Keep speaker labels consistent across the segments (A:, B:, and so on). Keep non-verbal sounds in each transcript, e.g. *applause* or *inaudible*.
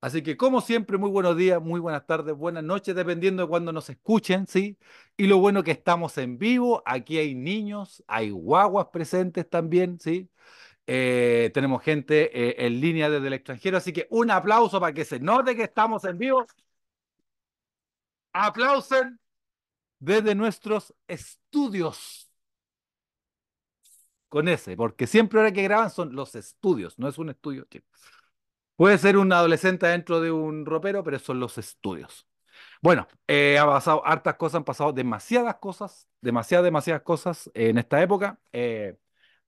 A: Así que, como siempre, muy buenos días, muy buenas tardes, buenas noches, dependiendo de cuándo nos escuchen, ¿sí? Y lo bueno que estamos en vivo, aquí hay niños, hay guaguas presentes también, ¿sí? Eh, tenemos gente eh, en línea desde el extranjero, así que un aplauso para que se note que estamos en vivo. Aplausen desde nuestros estudios. Con ese, porque siempre ahora que graban son los estudios, no es un estudio. Puede ser un adolescente dentro de un ropero, pero son los estudios. Bueno, eh, ha pasado hartas cosas, han pasado demasiadas cosas, demasiadas, demasiadas cosas en esta época. Eh,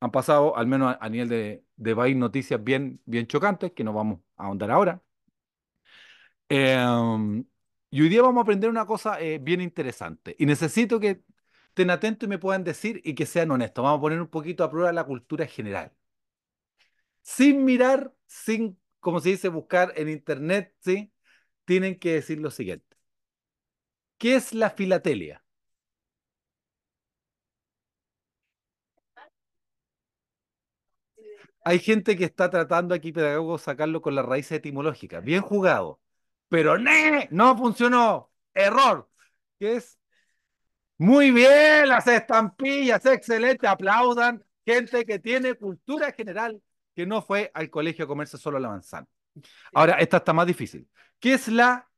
A: han pasado, al menos a, a nivel de, de, país, noticias bien, bien chocantes, que no vamos a ahondar ahora. Eh, y hoy día vamos a aprender una cosa eh, bien interesante. Y necesito que estén atentos y me puedan decir y que sean honestos. Vamos a poner un poquito a prueba la cultura general. Sin mirar, sin como se dice, buscar en internet, ¿sí? Tienen que decir lo siguiente. ¿Qué es la filatelia? Hay gente que está tratando aquí, pedagogo, sacarlo con la raíz etimológica. Bien jugado. Pero no funcionó. Error. ¿Qué es? Muy bien, las estampillas, excelente. Aplaudan. Gente que tiene cultura general que no fue al colegio a comerse solo la manzana. Ahora, esta está más difícil. ¿Qué es la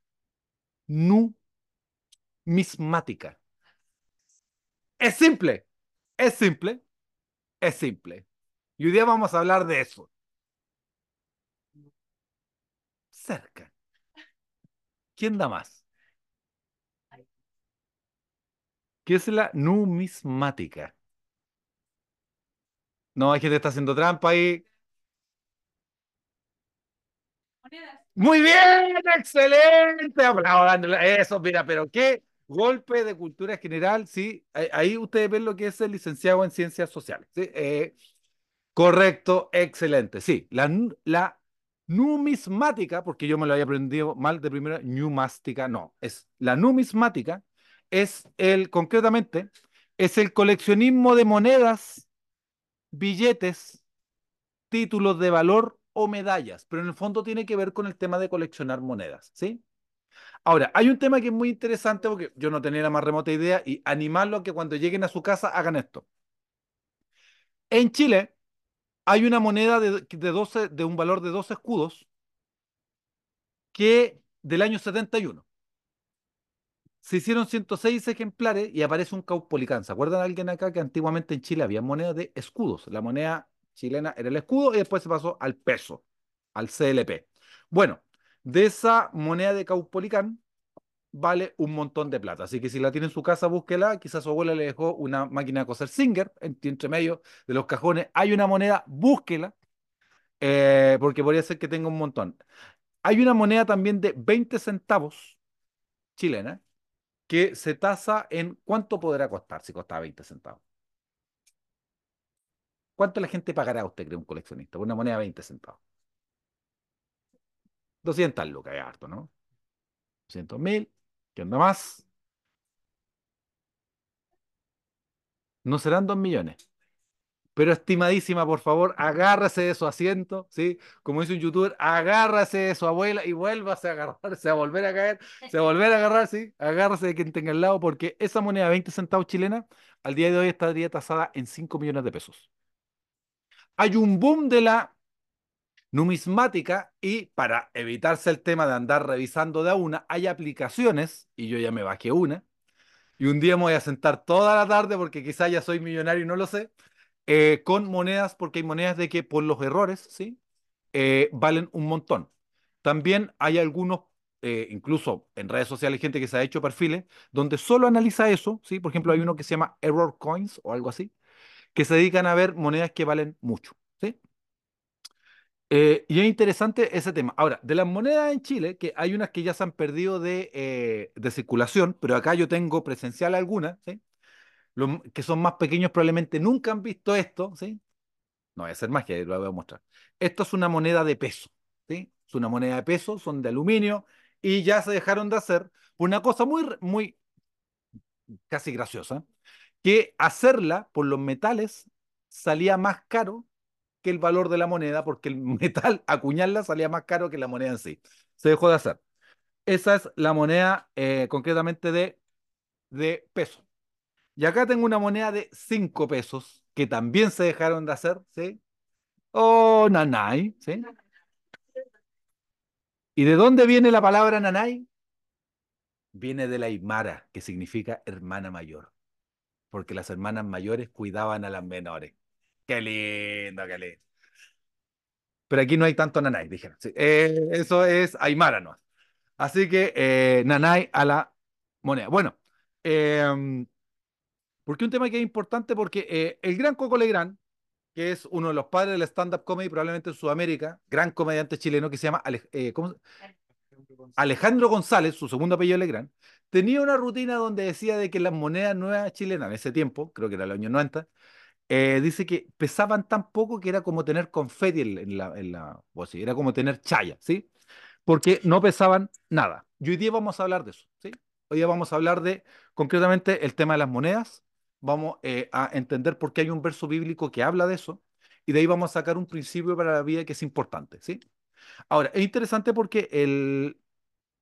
A: numismática? Es simple, es simple, es simple. Y hoy día vamos a hablar de eso. Cerca. ¿Quién da más? ¿Qué es la numismática? No, hay gente que está haciendo trampa ahí. Muy bien, excelente. Eso, mira, pero qué golpe de cultura general, sí. Ahí ustedes ven lo que es el licenciado en ciencias sociales. ¿sí? Eh, correcto, excelente. Sí, la, la numismática, porque yo me lo había aprendido mal de primera, numástica, no, es la numismática, es el, concretamente, es el coleccionismo de monedas, billetes, títulos de valor o medallas, pero en el fondo tiene que ver con el tema de coleccionar monedas, ¿sí? Ahora, hay un tema que es muy interesante porque yo no tenía la más remota idea y animarlo a que cuando lleguen a su casa hagan esto. En Chile hay una moneda de, 12, un valor de dos escudos que del año 71. Se hicieron 106 ejemplares y aparece un caupolicán. ¿Se acuerdan alguien acá que antiguamente en Chile había moneda de escudos? La moneda chilena era el escudo y después se pasó al peso, al CLP. Bueno, de esa moneda de Caupolicán vale un montón de plata. Así que si la tiene en su casa, búsquela. Quizás su abuela le dejó una máquina de coser Singer entre medio de los cajones. Hay una moneda, búsquela, eh, porque podría ser que tenga un montón. Hay una moneda también de 20 centavos chilena que se tasa en cuánto podrá costar si costaba 20 centavos. ¿Cuánto la gente pagará usted, cree, un coleccionista? Por una moneda de 20 centavos. 200 lucas, es harto, ¿no? 200 mil, ¿qué onda más? No serán 2 millones. Pero estimadísima, por favor, agárrese de su asiento, ¿sí? Como dice un youtuber, agárrese de su abuela y vuélvase a agarrarse, a volver a caer, se a volver a agarrar, ¿sí? Agárrese de quien tenga al lado, porque esa moneda de 20 centavos chilena, al día de hoy estaría tasada en 5 millones de pesos hay un boom de la numismática y para evitarse el tema de andar revisando de a una, hay aplicaciones, y yo ya me bajé una, y un día me voy a sentar toda la tarde porque quizá ya soy millonario y no lo sé, eh, con monedas, porque hay monedas de que por los errores, ¿sí? Eh, valen un montón. También hay algunos, eh, incluso en redes sociales, gente que se ha hecho perfiles donde solo analiza eso, ¿sí? Por ejemplo, hay uno que se llama Error Coins o algo así, que se dedican a ver monedas que valen mucho. ¿sí? Eh, y es interesante ese tema. Ahora, de las monedas en Chile, que hay unas que ya se han perdido de, eh, de circulación, pero acá yo tengo presencial algunas, ¿sí? Los que son más pequeños probablemente nunca han visto esto, ¿sí? No voy a hacer más que lo voy a mostrar. Esto es una moneda de peso, ¿sí? Es una moneda de peso, son de aluminio y ya se dejaron de hacer una cosa muy, muy, casi graciosa que hacerla por los metales salía más caro que el valor de la moneda, porque el *laughs* metal, acuñarla, salía más caro que la moneda en sí. Se dejó de hacer. Esa es la moneda eh, concretamente de, de peso. Y acá tengo una moneda de 5 pesos que también se dejaron de hacer, ¿sí? Oh, nanay, ¿sí? ¿Y de dónde viene la palabra nanay? Viene de la Aymara, que significa hermana mayor, porque las hermanas mayores cuidaban a las menores. Qué lindo, qué lindo. Pero aquí no hay tanto nanay, dijeron. Eh, eso es Aymara, ¿no? Así que eh, nanay a la moneda. Bueno, eh, porque un tema que es importante porque eh, el gran Coco Legrand, que es uno de los padres del stand-up comedy probablemente en Sudamérica, gran comediante chileno que se llama Ale eh, ¿cómo? Alejandro González, su segundo apellido Legrand, tenía una rutina donde decía de que las monedas nuevas chilenas en ese tiempo, creo que era el año 90, eh, dice que pesaban tan poco que era como tener confeti en, la, en la bolsilla, era como tener chaya, ¿sí? Porque no pesaban nada. Y hoy día vamos a hablar de eso, ¿sí? Hoy día vamos a hablar de concretamente el tema de las monedas, vamos eh, a entender por qué hay un verso bíblico que habla de eso, y de ahí vamos a sacar un principio para la vida que es importante, ¿sí? Ahora, es interesante porque el,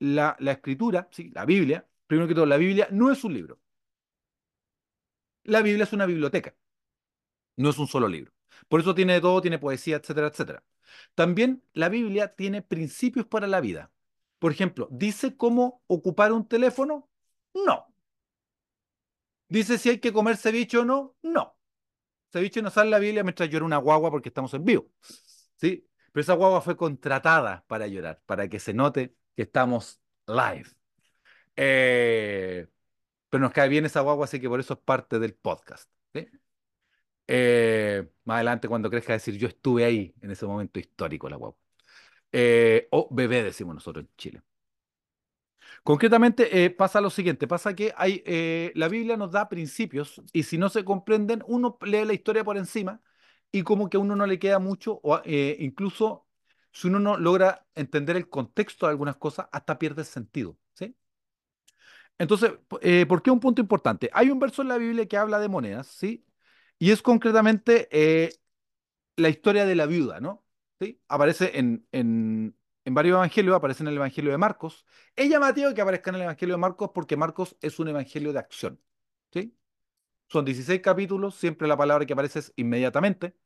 A: la, la escritura, ¿sí? la Biblia, primero que todo, la Biblia no es un libro. La Biblia es una biblioteca, no es un solo libro. Por eso tiene todo, tiene poesía, etcétera, etcétera. También la Biblia tiene principios para la vida. Por ejemplo, ¿dice cómo ocupar un teléfono? No. ¿Dice si hay que comer ceviche o no? No. Ceviche no sale en la Biblia mientras llora una guagua porque estamos en vivo. ¿Sí? Pero esa guagua fue contratada para llorar, para que se note que estamos live. Eh, pero nos cae bien esa guagua, así que por eso es parte del podcast. Eh, más adelante, cuando crezca, decir yo estuve ahí en ese momento histórico, la guagua. Eh, o bebé, decimos nosotros en Chile. Concretamente pasa lo siguiente, pasa que hay, eh, la Biblia nos da principios y si no se comprenden, uno lee la historia por encima y como que a uno no le queda mucho, o incluso si uno no logra entender el contexto de algunas cosas, hasta pierde sentido. ¿sí? Entonces, eh, ¿por qué un punto importante? Hay un verso en la Biblia que habla de monedas, ¿sí? Y es concretamente eh, la historia de la viuda, ¿no? ¿Sí? Aparece en, en, en varios evangelios, aparece en el Evangelio de Marcos. Es llamativo que aparezca en el Evangelio de Marcos porque Marcos es un evangelio de acción. ¿sí? Son 16 capítulos, siempre la palabra que aparece es inmediatamente.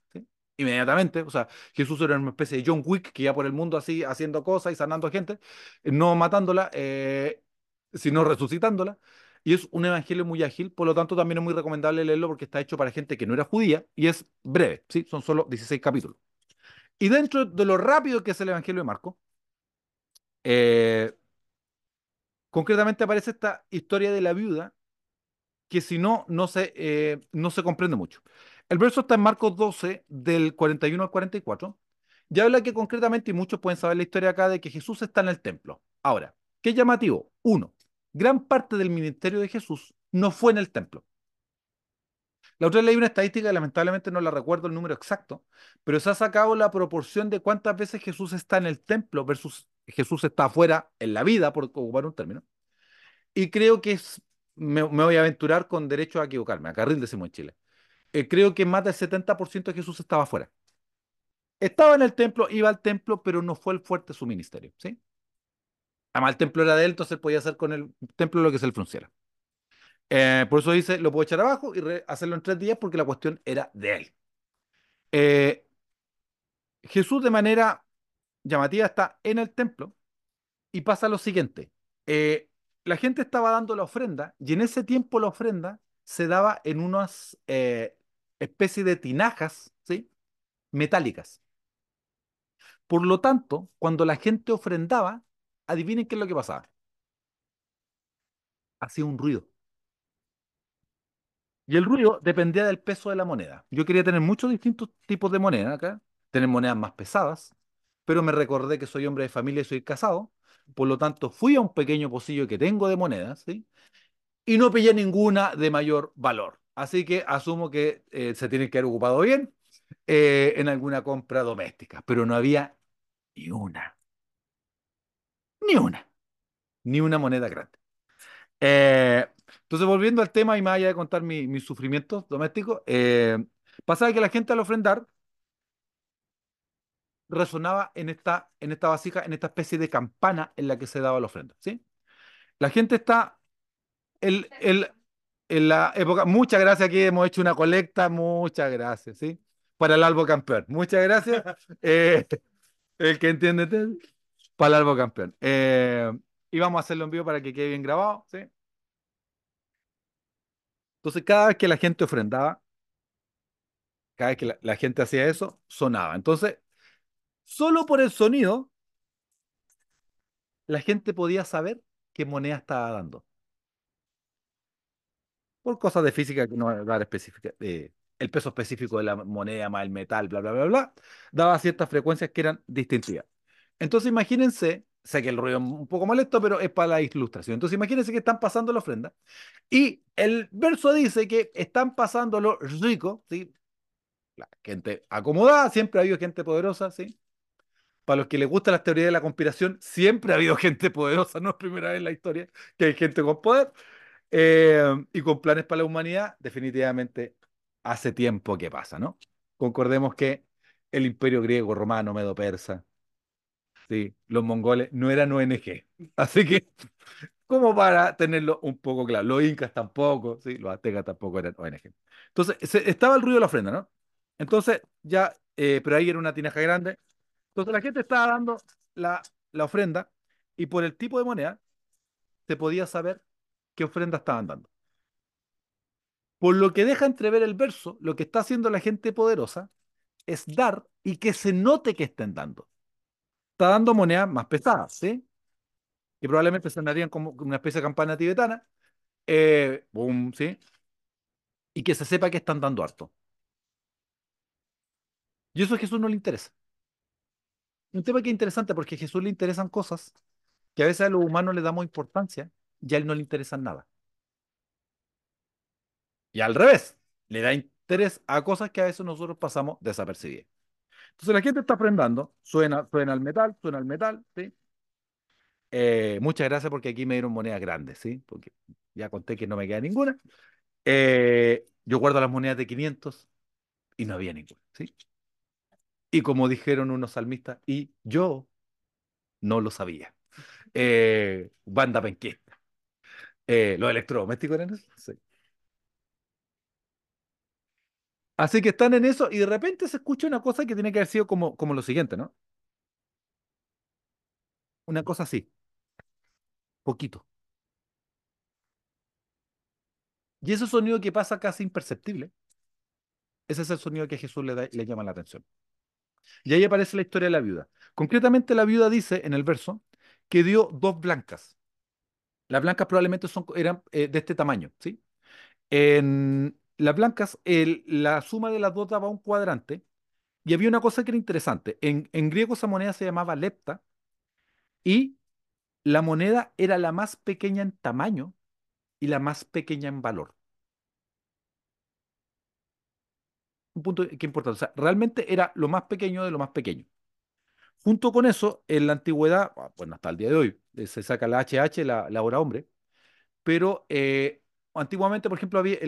A: Inmediatamente, o sea, Jesús era una especie de John Wick que iba por el mundo así haciendo cosas y sanando gente, no matándola, eh, sino resucitándola. Y es un evangelio muy ágil, por lo tanto también es muy recomendable leerlo porque está hecho para gente que no era judía y es breve, ¿sí? Son solo 16 capítulos. Y dentro de lo rápido que es el evangelio de Marcos, eh, concretamente aparece esta historia de la viuda, que si no, no se, eh, no se comprende mucho. El verso está en Marcos 12, del 41 al 44, y habla que concretamente, y muchos pueden saber la historia acá, de que Jesús está en el templo. Ahora, ¿qué llamativo? Uno, gran parte del ministerio de Jesús no fue en el templo. La otra leí una estadística, lamentablemente no la recuerdo el número exacto, pero se ha sacado la proporción de cuántas veces Jesús está en el templo versus Jesús está afuera en la vida, por ocupar un término. Y creo que es, me, me voy a aventurar con derecho a equivocarme, a carril decimos en Chile. Eh, creo que más del 70% de Jesús estaba afuera. Estaba en el templo, iba al templo, pero no fue el fuerte de su ministerio, ¿sí? Además, el templo era de él, entonces él podía hacer con el templo lo que se le frunciera. Eh, por eso dice, lo puedo echar abajo y hacerlo en tres días porque la cuestión era de él. Eh, Jesús de manera llamativa está en el templo y pasa lo siguiente. La gente estaba dando la ofrenda y en ese tiempo la ofrenda se daba en unas especies de tinajas ¿sí? metálicas. Por lo tanto, cuando la gente ofrendaba, adivinen qué es lo que pasaba. Hacía un ruido. Y el ruido dependía del peso de la moneda. Yo quería tener muchos distintos tipos de moneda acá, tener monedas más pesadas, pero me recordé que soy hombre de familia y soy casado, por lo tanto fui a un pequeño pocillo que tengo de monedas, ¿sí? Y no pillé ninguna de mayor valor. Así que asumo que eh, se tiene que haber ocupado bien eh, en alguna compra doméstica, pero no había ni una. Ni una. Ni una moneda grande. Eh, entonces, volviendo al tema y más allá de contar mis mi sufrimientos domésticos, pasaba que la gente al ofrendar resonaba en esta, en esta vasija, en esta especie de campana en la que se daba la ofrenda, ¿sí? La gente está el, el, en la época, muchas gracias, aquí hemos hecho una colecta, muchas gracias, ¿sí? Para el Albo Campeón, muchas gracias. *laughs* Eh, el que entiende, para el Albo Campeón. Eh, y vamos a hacerlo en vivo para que quede bien grabado, ¿sí? Entonces, cada vez que la gente ofrendaba, cada vez que la, la gente hacía eso, sonaba. Entonces, solo por el sonido, la gente podía saber qué moneda estaba dando. Por cosas de física que no voy a dar específica, eh, el peso específico de la moneda más el metal, bla, bla, bla, bla, daba ciertas frecuencias que eran distintivas. Entonces, imagínense, sé que el ruido es un poco molesto, pero es para la ilustración. Entonces, imagínense que están pasando la ofrenda y el verso dice que están pasando los ricos, ¿sí? La gente acomodada, siempre ha habido gente poderosa, ¿sí? Para los que les gustan las teorías de la conspiración, siempre ha habido *laughs* gente poderosa, no es primera vez en la historia que hay gente con poder. Eh, y con planes para la humanidad, definitivamente hace tiempo que pasa, ¿no? Concordemos que el imperio griego, romano, medo-persa, ¿sí? los mongoles no eran ONG. *laughs* Así que, como para tenerlo un poco claro, los incas tampoco, ¿sí? los aztecas tampoco eran ONG. Entonces, se, estaba el ruido de la ofrenda, ¿no? Entonces, ya, eh, pero ahí era una tinaja grande. Entonces, la gente estaba dando la, la ofrenda y por el tipo de moneda se podía saber qué ofrenda estaban dando. Por lo que deja entrever el verso, lo que está haciendo la gente poderosa es dar y que se note que estén dando. Está dando monedas más pesadas, ¿sí? Que probablemente sonarían como una especie de campana tibetana. Eh, boom, ¿sí? Y que se sepa que están dando harto. Y eso a Jesús no le interesa. Un tema que es interesante porque a Jesús le interesan cosas que a veces a los humanos le damos importancia y a él no le interesan nada. Y al revés, le da interés a cosas que a veces nosotros pasamos desapercibidas. Entonces la gente está aprendiendo, suena, suena el metal, suena el metal, ¿sí? Eh, muchas gracias porque aquí me dieron monedas grandes, ¿sí? Porque ya conté que no me queda ninguna. Eh, yo guardo las monedas de 500 y no había ninguna, ¿sí? Y como dijeron unos salmistas, y yo no lo sabía. Eh, banda penquista. Eh, ¿los electrodomésticos eran eso? Sí. Así que están en eso y de repente se escucha una cosa que tiene que haber sido como, como lo siguiente, ¿no? Una cosa así, poquito. Y ese sonido que pasa casi imperceptible, ese es el sonido que a Jesús le, da- le llama la atención. Y ahí aparece la historia de la viuda. Concretamente la viuda dice en el verso que dio dos blancas. Las blancas probablemente son, eran eh, de este tamaño, ¿sí? En las blancas, el- la suma de las dos daba un cuadrante y había una cosa que era interesante. En, en griego esa moneda se llamaba lepta y la moneda era la más pequeña en tamaño y la más pequeña en valor. Un punto que importante. O sea, realmente era lo más pequeño de lo más pequeño. Junto con eso, en la antigüedad, ah, bueno, hasta el día de hoy, eh, se saca la HH, la, la hora hombre, pero eh, antiguamente, por ejemplo, había,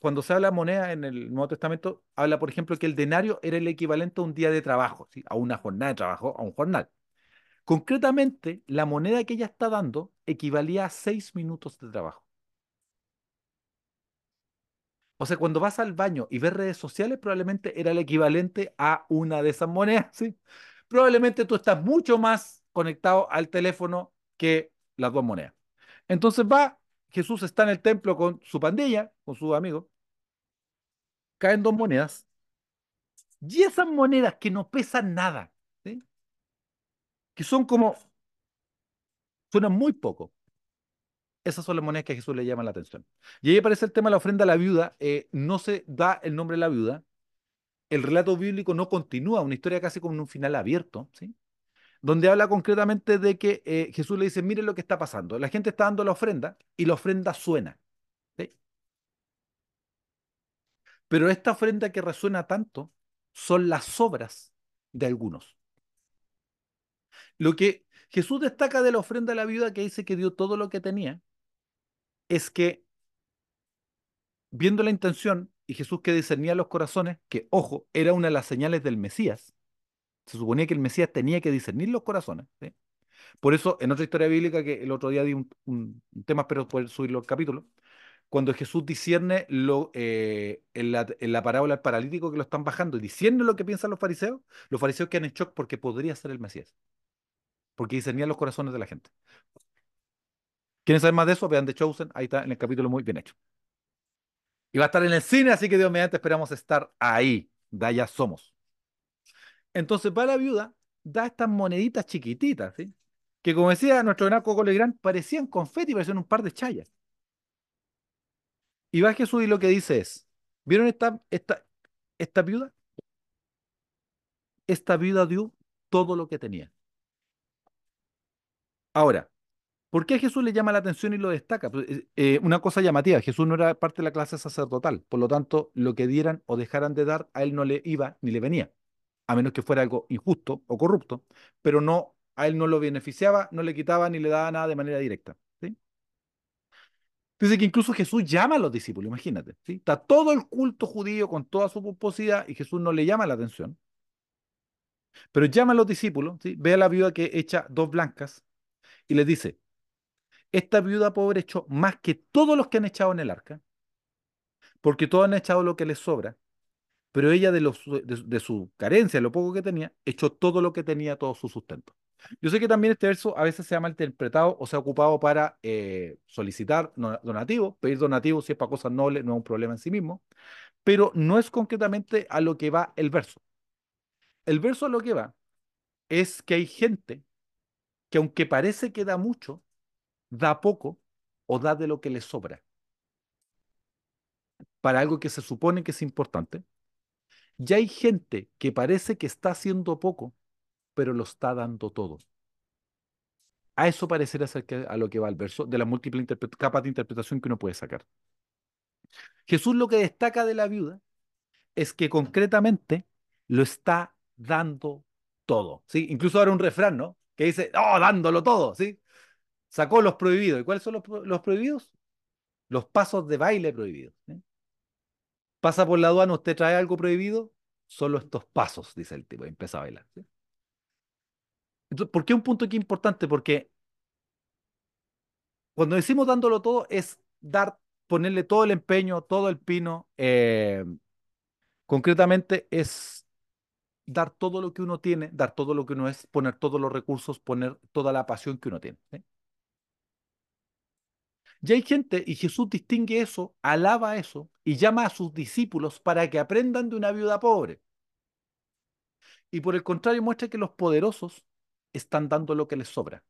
A: cuando se habla de moneda en el Nuevo Testamento, habla, por ejemplo, que el denario era el equivalente a un día de trabajo. A una jornada de trabajo, a un jornal. Concretamente, la moneda que ella está dando equivalía a seis minutos de trabajo. O sea, cuando vas al baño y ves redes sociales, probablemente era el equivalente a una de esas monedas, ¿sí? Probablemente tú estás mucho más conectado al teléfono que las dos monedas. Entonces va, Jesús está en el templo con su pandilla, con sus amigos, caen dos monedas, y esas monedas que no pesan nada, ¿sí? Que son como, suenan muy poco, esas son las monedas que a Jesús le llaman la atención. Y ahí aparece el tema de la ofrenda a la viuda, eh, no se da el nombre de la viuda, el relato bíblico no continúa, una historia casi con un final abierto, ¿sí? Donde habla concretamente de que eh, Jesús le dice, miren lo que está pasando, la gente está dando la ofrenda y la ofrenda suena. Pero esta ofrenda que resuena tanto son las obras de algunos. Lo que Jesús destaca de la ofrenda de la viuda que dice que dio todo lo que tenía, es que viendo la intención y Jesús que discernía los corazones, que ojo, era una de las señales del Mesías, Se suponía que el Mesías tenía que discernir los corazones. Por eso, en otra historia bíblica que el otro día di un, tema, espero poder subirlo al capítulo, cuando Jesús discierne lo, eh, en, la, parábola del paralítico que lo están bajando y discierne lo que piensan los fariseos, los fariseos quedan en shock porque podría ser el Mesías. Porque discernía los corazones de la gente. ¿Quieren saber más de eso? Vean The Chosen, ahí está en el capítulo muy bien hecho. Y va a estar en el cine, así que Dios mediante esperamos estar ahí. De allá somos. Entonces, para la viuda, da estas moneditas chiquititas, ¿sí? Que como decía nuestro gran Coco Legrand, parecían confeti, parecían un par de chayas. Y va Jesús y lo que dice es, ¿vieron esta, esta, esta viuda? Esta viuda dio todo lo que tenía. Ahora, ¿por qué a Jesús le llama la atención y lo destaca? Eh, una cosa llamativa, Jesús no era parte de la clase sacerdotal, por lo tanto, lo que dieran o dejaran de dar, a él no le iba ni le venía, a menos que fuera algo injusto o corrupto, pero no, a él no lo beneficiaba, no le quitaba ni le daba nada de manera directa. Dice que incluso Jesús llama a los discípulos, imagínate. Está todo el culto judío con toda su pomposidad y Jesús no le llama la atención. Pero llama a los discípulos, ve a la viuda que echa dos blancas y les dice, esta viuda pobre echó más que todos los que han echado en el arca, porque todos han echado lo que les sobra, pero ella de, los, de, de su carencia, lo poco que tenía, echó todo lo que tenía, todo su sustento. Yo sé que también este verso a veces se ha malinterpretado o se ha ocupado para eh, solicitar donativos, pedir donativos si es para cosas nobles, no es un problema en sí mismo, pero no es concretamente a lo que va el verso. El verso a lo que va es que hay gente que aunque parece que da mucho, da poco o da de lo que le sobra para algo que se supone que es importante. Y hay gente que parece que está haciendo poco, pero lo está dando todo. A eso parecerá ser a lo que va el verso, de las múltiples capas de interpretación que uno puede sacar. Jesús lo que destaca de la viuda es que concretamente lo está dando todo. ¿sí? Incluso ahora un refrán, ¿no? Que dice, oh, dándolo todo, ¿sí? Sacó los prohibidos. ¿Y cuáles son los, prohibidos? Los pasos de baile prohibidos. Pasa por la aduana, usted trae algo prohibido, solo estos pasos, dice el tipo, y empieza a bailar. ¿por qué un punto aquí importante? Porque cuando decimos dándolo todo es dar, ponerle todo el empeño, todo el pino. Eh, concretamente es dar todo lo que uno tiene, dar todo lo que uno es, poner todos los recursos, poner toda la pasión que uno tiene. ¿sí? Y hay gente, y Jesús distingue eso, alaba eso, y llama a sus discípulos para que aprendan de una viuda pobre. Y por el contrario muestra que los poderosos están dando lo que les sobra.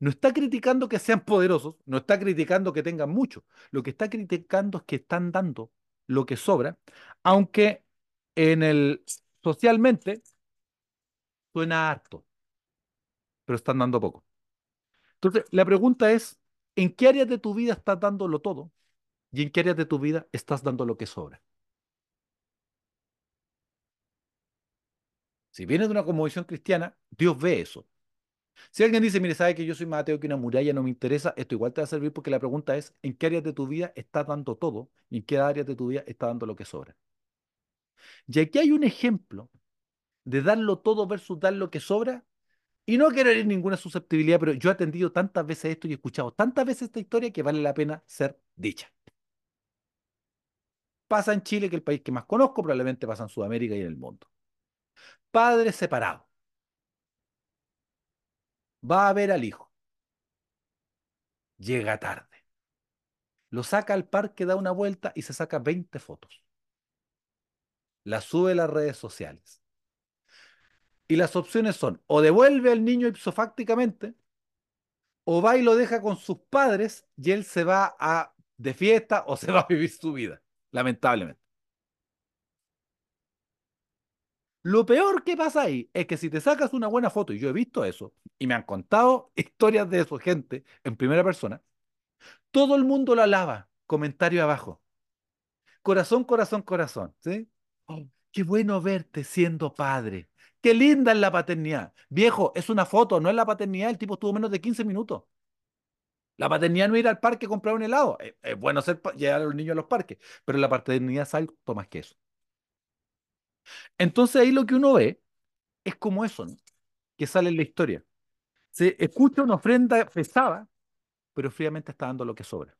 A: No está criticando que sean poderosos, no está criticando que tengan mucho. Lo que está criticando es que están dando lo que sobra, aunque en el socialmente suena harto, pero están dando poco. Entonces, la pregunta es, ¿en qué áreas de tu vida estás dándolo todo? ¿Y en qué áreas de tu vida estás dando lo que sobra? Si vienes de una conmovisión cristiana, Dios ve eso. Si alguien dice, mire, sabe que yo soy más ateo que una muralla, no me interesa, esto igual te va a servir porque la pregunta es, ¿en qué áreas de tu vida estás dando todo? ¿Y en qué áreas de tu vida estás dando lo que sobra? Y aquí hay un ejemplo de darlo todo versus dar lo que sobra. Y no quiero herir ninguna susceptibilidad, pero yo he atendido tantas veces esto y he escuchado tantas veces esta historia que vale la pena ser dicha. Pasa en Chile, que es el país que más conozco, probablemente pasa en Sudamérica y en el mundo. Padre separado. Va a ver al hijo. Llega tarde. Lo saca al parque, da una vuelta y se saca 20 fotos. La sube a las redes sociales. Y las opciones son o devuelve al niño ipsofácticamente o va y lo deja con sus padres y él se va a de fiesta o *laughs* se va a vivir su vida, lamentablemente. Lo peor que pasa ahí es que si te sacas una buena foto, y yo he visto eso, y me han contado *laughs* historias de eso, gente, en primera persona, todo el mundo lo alaba, comentario abajo. Corazón, corazón, corazón, ¿sí? Oh, qué bueno verte siendo padre. Qué linda es la paternidad. Viejo, es una foto, no es la paternidad. El tipo estuvo menos de 15 minutos. La paternidad no ir al parque a comprar un helado. Es, es bueno hacer, llevar a los niños a los parques, pero la paternidad es algo más que eso. Entonces ahí lo que uno ve Es como eso, ¿no? Que sale en la historia. Se escucha una ofrenda pesada, pero fríamente está dando lo que sobra.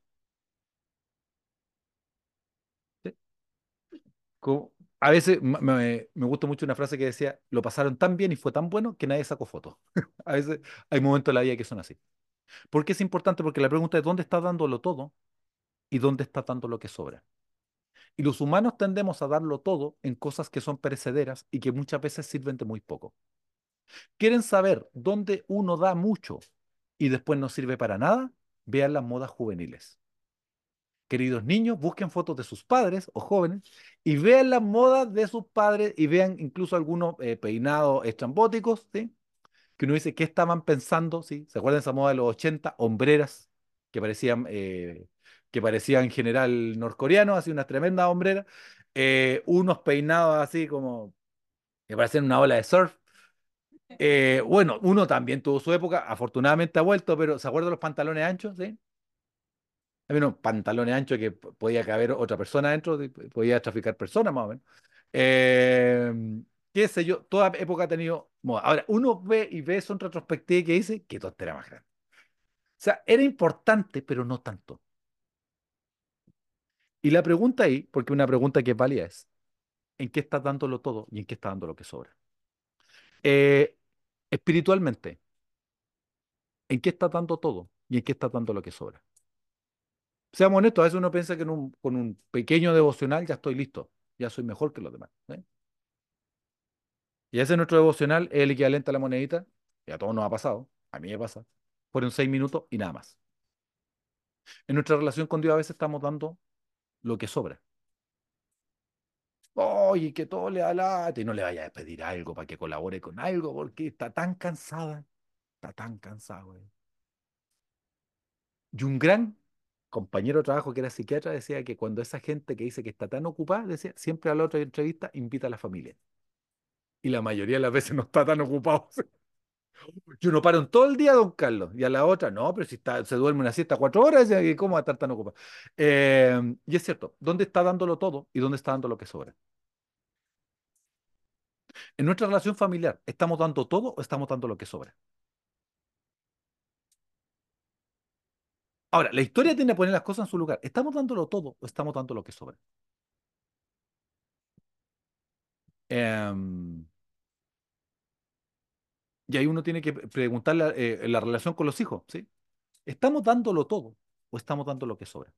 A: Como- a veces me, gusta mucho una frase que decía, lo pasaron tan bien y fue tan bueno que nadie sacó fotos. *laughs* A veces hay momentos en la vida que son así. ¿Por qué es importante? Porque la pregunta es dónde está dándolo todo y dónde está dando lo que sobra. Y los humanos tendemos a darlo todo en cosas que son perecederas y que muchas veces sirven de muy poco. ¿Quieren saber dónde uno da mucho y después no sirve para nada? Vean las modas juveniles. Queridos niños, busquen fotos de sus padres o jóvenes y vean las modas de sus padres y vean incluso algunos eh, peinados estrambóticos. Que uno dice, ¿qué estaban pensando? ¿Sí? ¿Se acuerdan esa moda de los 80? Hombreras, que parecían, eh, que parecían general norcoreano, así unas tremendas hombreras. Eh, unos peinados así como que parecían una ola de surf. Eh, bueno, uno también tuvo su época, afortunadamente ha vuelto, pero ¿se acuerdan los pantalones anchos? Había unos pantalones anchos que podía caber otra persona dentro, de- podía traficar personas más o menos. Eh, qué sé yo, toda época ha tenido. Ahora, uno ve y ve eso en retrospectiva y que dice, qué tontera más grande. O sea, era importante, pero no tanto. Y la pregunta ahí, porque una pregunta que es válida es, ¿en qué estás dándolo todo y en qué estás dando lo que sobra? Eh, espiritualmente, ¿en qué estás dando todo y en qué estás dando lo que sobra? Seamos honestos, a veces uno piensa que con un pequeño devocional ya estoy listo, ya soy mejor que los demás. ¿eh? Y ese nuestro devocional es el equivalente a la monedita, y a todos nos ha pasado, a mí me pasa, fueron seis minutos y nada más. En nuestra relación con Dios a veces estamos dando lo que sobra. Oye, que todo le da lata y no le vaya a pedir algo para que colabore con algo porque está tan cansada, está tan cansado. güey. Y un gran compañero de trabajo que era psiquiatra decía que cuando esa gente que dice que está tan ocupada, decía, siempre a la otra entrevista invita a la familia. Y la mayoría de las veces no está tan ocupado. *laughs* Yo no paro en todo el día, don Carlos. Y a la otra, no, pero si está, se duerme una siesta cuatro horas, ¿y ¿cómo va a estar tan ocupado? Eh, y es cierto, ¿dónde está dándolo todo y dónde está dando lo que sobra? En nuestra relación familiar, ¿estamos dando todo o estamos dando lo que sobra? Ahora, la historia tiene que poner las cosas en su lugar. ¿Estamos dándolo todo o estamos dando lo que sobra? Em, y ahí uno tiene que preguntarle eh, en la relación con los hijos, ¿sí? ¿Estamos dándolo todo o estamos dando lo que sobra?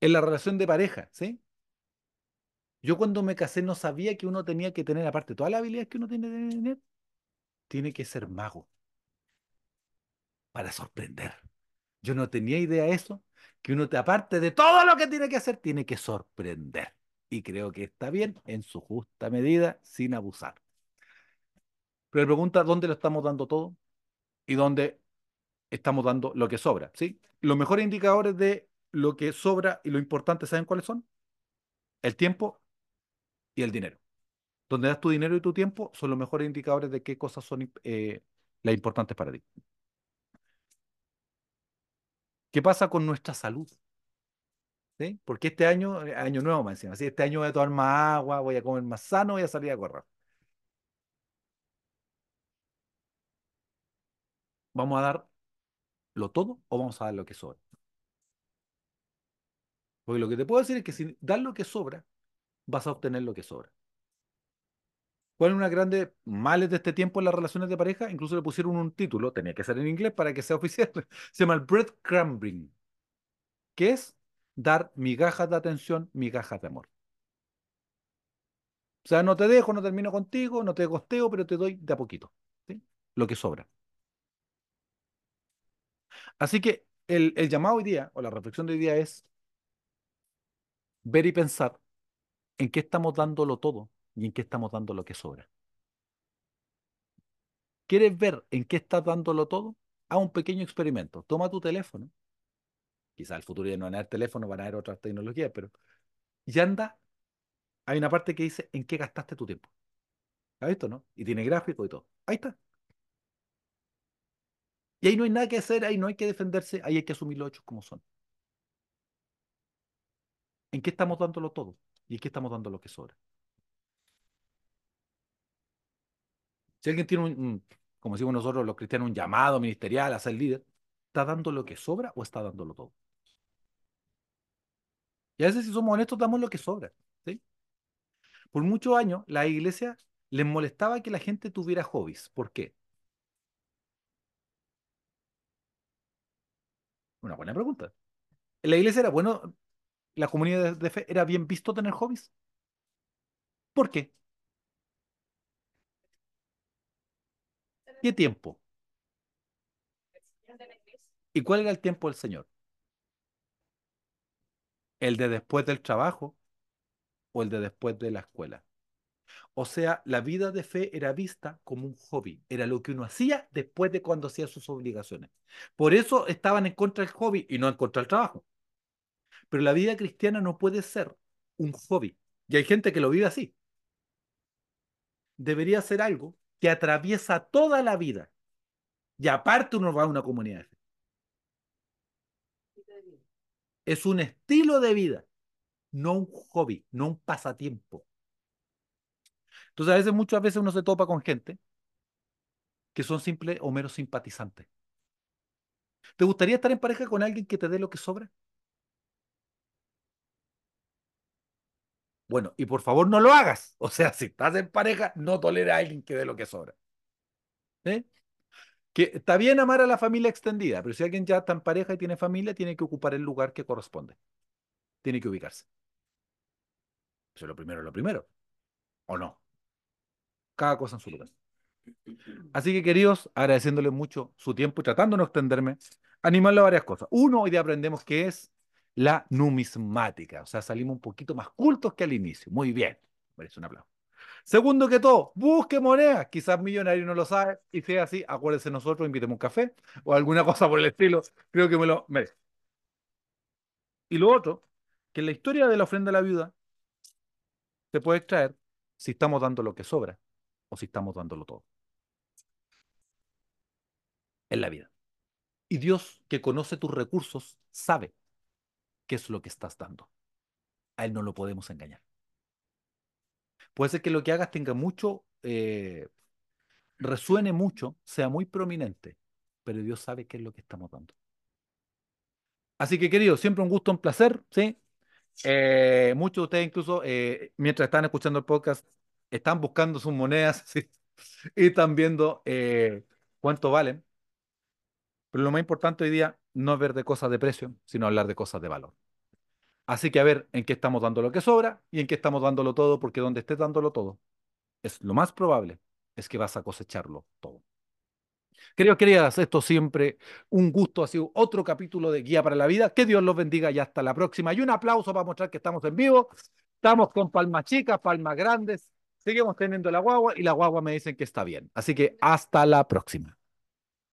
A: En la relación de pareja, ¿sí? Yo cuando me casé no sabía que uno tenía que tener, aparte todas las habilidades que uno tiene que tener, tiene que ser mago para sorprender. Yo no tenía idea de eso, que uno, te, aparte de todo lo que tiene que hacer, tiene que sorprender. Y creo que está bien en su justa medida, sin abusar. Pero la pregunta, ¿dónde lo estamos dando todo? Y dónde estamos dando lo que sobra, ¿sí? Los mejores indicadores de lo que sobra y lo importante, ¿saben cuáles son? El tiempo y el dinero. Donde das tu dinero y tu tiempo son los mejores indicadores de qué cosas son eh, las importantes para ti. ¿Qué pasa con nuestra salud? ¿Sí? Porque este año, eh, año nuevo más encima, ¿sí? Este año voy a tomar más agua, voy a comer más sano, voy a salir a correr. ¿Vamos a dar lo todo o vamos a dar lo que sobra? Porque lo que te puedo decir es que si das lo que sobra, vas a obtener lo que sobra. ¿Cuál es una grande males de este tiempo en las relaciones de pareja? Incluso le pusieron un título, tenía que ser en inglés para que sea *laughs* oficial. Se llama el breadcrumbing, que es dar migajas de atención, migajas de amor. O sea, no te dejo, no termino contigo, no te costeo, pero te doy de a poquito. Lo que sobra. Así que el, el llamado hoy día, o la reflexión de hoy día es ver y pensar en qué estamos dándolo todo y en qué estamos dando lo que sobra. ¿Quieres ver en qué estás dándolo todo? Haz un pequeño experimento. Toma tu teléfono. Quizá el futuro ya no van a haber teléfono, van a haber otras tecnologías, pero y anda, hay una parte que dice en qué gastaste tu tiempo. ¿Has visto, no? Y tiene gráfico y todo. Ahí está. Y ahí no hay nada que hacer, ahí no hay que defenderse, ahí hay que asumir los hechos como son. ¿En qué estamos dándolo todo? ¿Y en qué estamos dando lo que sobra? Si alguien tiene un, como decimos nosotros los cristianos, un llamado ministerial a ser líder, ¿está dando lo que sobra o está dándolo todo? Y a veces, si somos honestos, damos lo que sobra. ¿sí? Por muchos años, la iglesia les molestaba que la gente tuviera hobbies. ¿Por qué? Una buena pregunta. ¿En la iglesia era bueno, la comunidad de fe era bien visto tener hobbies? ¿Por qué? ¿Qué tiempo? ¿Y cuál era el tiempo del Señor? ¿El de después del trabajo o el de después de la escuela? O sea, la vida de fe era vista como un hobby, era lo que uno hacía después de cuando hacía sus obligaciones. Por eso estaban en contra del hobby y no en contra del trabajo. Pero la vida cristiana no puede ser un hobby. Y hay gente que lo vive así. Debería ser algo que atraviesa toda la vida. Y aparte uno va a una comunidad. Es un estilo de vida, no un hobby, no un pasatiempo. Entonces, a veces, muchas veces uno se topa con gente que son simples o meros simpatizantes. ¿Te gustaría estar en pareja con alguien que te dé lo que sobra? Bueno, y por favor no lo hagas. O sea, si estás en pareja, no tolera a alguien que dé lo que sobra. Que está bien amar a la familia extendida, pero si alguien ya está en pareja y tiene familia, tiene que ocupar el lugar que corresponde. Tiene que ubicarse. Eso es lo primero, lo primero. ¿O no? Cada cosa en su lugar. Así que, queridos, agradeciéndoles mucho su tiempo y tratando de no extenderme, animarle a varias cosas. Uno, hoy día aprendemos que es la numismática. O sea, salimos un poquito más cultos que al inicio. Muy bien. Merece un aplauso. Segundo que todo, busque monedas. Quizás millonario no lo sabe. Y si es así, acuérdese nosotros, invitemos un café o alguna cosa por el estilo. Creo que me lo merece. Y lo otro, que en la historia de la ofrenda a la viuda se puede extraer si estamos dando lo que sobra o si estamos dándolo todo. En la vida. Y Dios, que conoce tus recursos, sabe qué es lo que estás dando. A Él no lo podemos engañar. Puede ser que lo que hagas tenga mucho, eh, resuene mucho, sea muy prominente, pero Dios sabe qué es lo que estamos dando. Así que, queridos, siempre un gusto, un placer, ¿sí? Eh, muchos de ustedes incluso, eh, mientras están escuchando el podcast, están buscando sus monedas *laughs* y están viendo cuánto valen. Pero lo más importante hoy día no ver de cosas de precio, sino hablar de cosas de valor. Así que a ver en qué estamos dando lo que sobra y en qué estamos dándolo todo, porque donde estés dándolo todo, es lo más probable es que vas a cosecharlo todo. Queridos, queridas, esto siempre un gusto, ha sido otro capítulo de Guía para la Vida. Que Dios los bendiga y hasta la próxima. Y un aplauso para mostrar que estamos en vivo. Estamos con palmas chicas, palmas grandes. Seguimos teniendo la guagua y la guagua me dicen que está bien. Así que hasta la próxima.